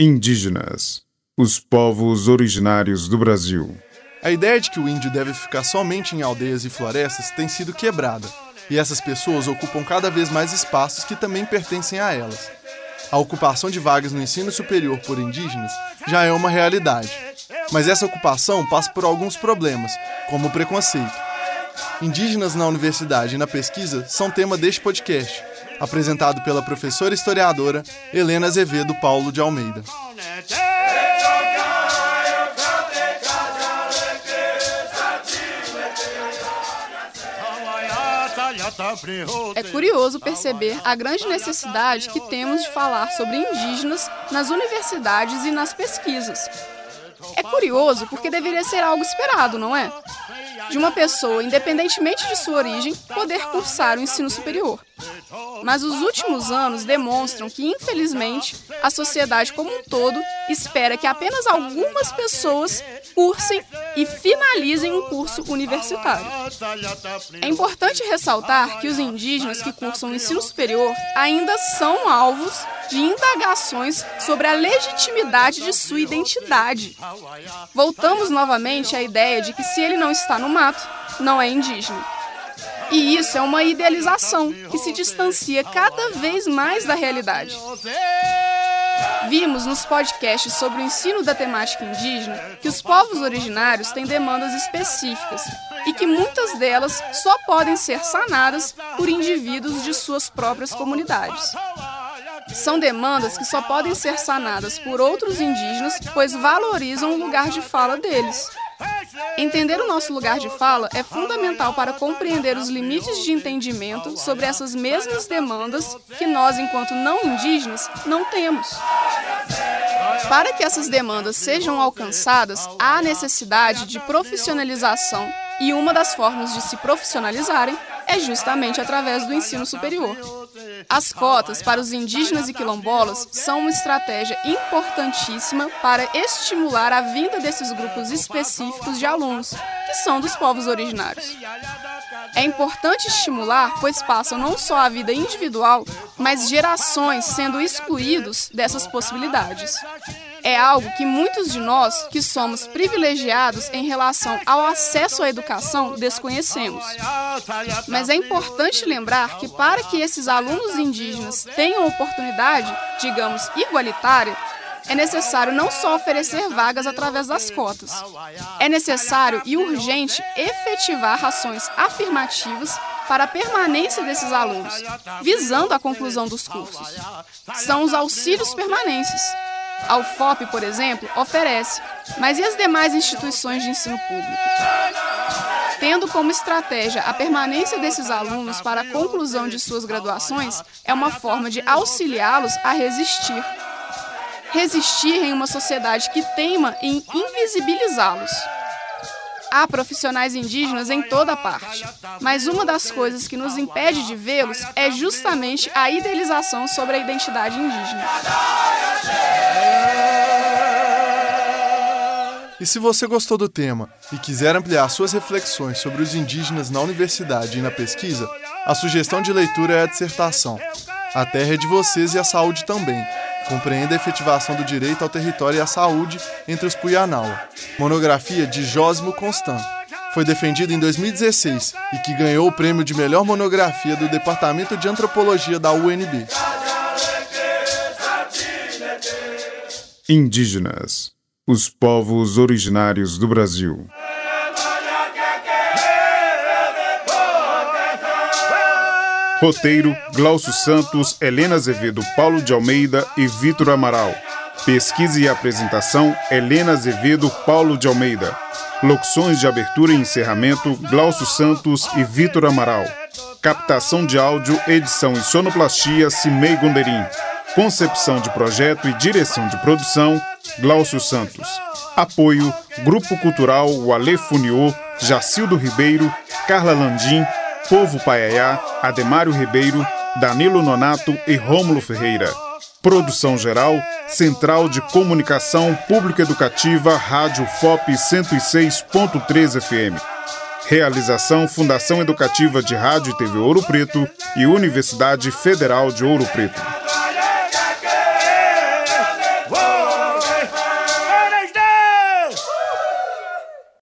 Indígenas, os povos originários do Brasil. A ideia de que o índio deve ficar somente em aldeias e florestas tem sido quebrada, e essas pessoas ocupam cada vez mais espaços que também pertencem a elas. A ocupação de vagas no ensino superior por indígenas já é uma realidade, mas essa ocupação passa por alguns problemas, como o preconceito. Indígenas na universidade e na pesquisa são tema deste podcast, apresentado pela professora historiadora Helena Azevedo Paulo de Almeida. É curioso perceber a grande necessidade que temos de falar sobre indígenas nas universidades e nas pesquisas. É curioso porque deveria ser algo esperado, não é? De uma pessoa, independentemente de sua origem, poder cursar o ensino superior. Mas os últimos anos demonstram que, infelizmente, a sociedade como um todo espera que apenas algumas pessoas cursem e finalizem um curso universitário. É importante ressaltar que os indígenas que cursam o ensino superior ainda são alvos de indagações sobre a legitimidade de sua identidade. Voltamos novamente à ideia de que se ele não está no mato, não é indígena. E isso é uma idealização que se distancia cada vez mais da realidade. Vimos nos podcasts sobre o ensino da temática indígena que os povos originários têm demandas específicas e que muitas delas só podem ser sanadas por indivíduos de suas próprias comunidades. São demandas que só podem ser sanadas por outros indígenas, pois valorizam o lugar de fala deles. Entender o nosso lugar de fala é fundamental para compreender os limites de entendimento sobre essas mesmas demandas que nós, enquanto não indígenas, não temos. Para que essas demandas sejam alcançadas, há necessidade de profissionalização e uma das formas de se profissionalizarem é justamente através do ensino superior. As cotas para os indígenas e quilombolas são uma estratégia importantíssima para estimular a vinda desses grupos específicos de alunos, que são dos povos originários. É importante estimular, pois passam não só a vida individual, mas gerações sendo excluídos dessas possibilidades é algo que muitos de nós, que somos privilegiados em relação ao acesso à educação, desconhecemos. Mas é importante lembrar que, para que esses alunos indígenas tenham oportunidade, digamos, igualitária, é necessário não só oferecer vagas através das cotas, é necessário e urgente efetivar ações afirmativas para a permanência desses alunos, visando a conclusão dos cursos. São os auxílios permanentes, a UFOP, por exemplo, oferece, mas e as demais instituições de ensino público? Tendo como estratégia a permanência desses alunos para a conclusão de suas graduações, é uma forma de auxiliá-los a resistir. Resistir em uma sociedade que teima em invisibilizá-los. Há profissionais indígenas em toda parte, mas uma das coisas que nos impede de vê-los é justamente a idealização sobre a identidade indígena. E se você gostou do tema e quiser ampliar suas reflexões sobre os indígenas na universidade e na pesquisa, a sugestão de leitura é a dissertação A Terra é de Vocês e a Saúde também, compreende a efetivação do direito ao território e à saúde entre os Puyanawa. Monografia de Jósimo Constant. Foi defendida em 2016 e que ganhou o prêmio de melhor monografia do Departamento de Antropologia da UNB. Indígenas, os povos originários do Brasil. Roteiro: Glaucio Santos, Helena Azevedo, Paulo de Almeida e Vitor Amaral. Pesquisa e apresentação: Helena Azevedo, Paulo de Almeida. Locuções de abertura e encerramento: Glaucio Santos e Vitor Amaral. Captação de áudio, edição e sonoplastia: Cimei Gonderim. Concepção de projeto e direção de produção: Glaucio Santos. Apoio: Grupo Cultural Wale Funiô, Jacildo Ribeiro, Carla Landim, Povo Paiaiá, Ademário Ribeiro, Danilo Nonato e Rômulo Ferreira. Produção geral, Central de Comunicação Público Educativa, Rádio FOP 106.3 FM. Realização Fundação Educativa de Rádio e TV Ouro Preto e Universidade Federal de Ouro Preto.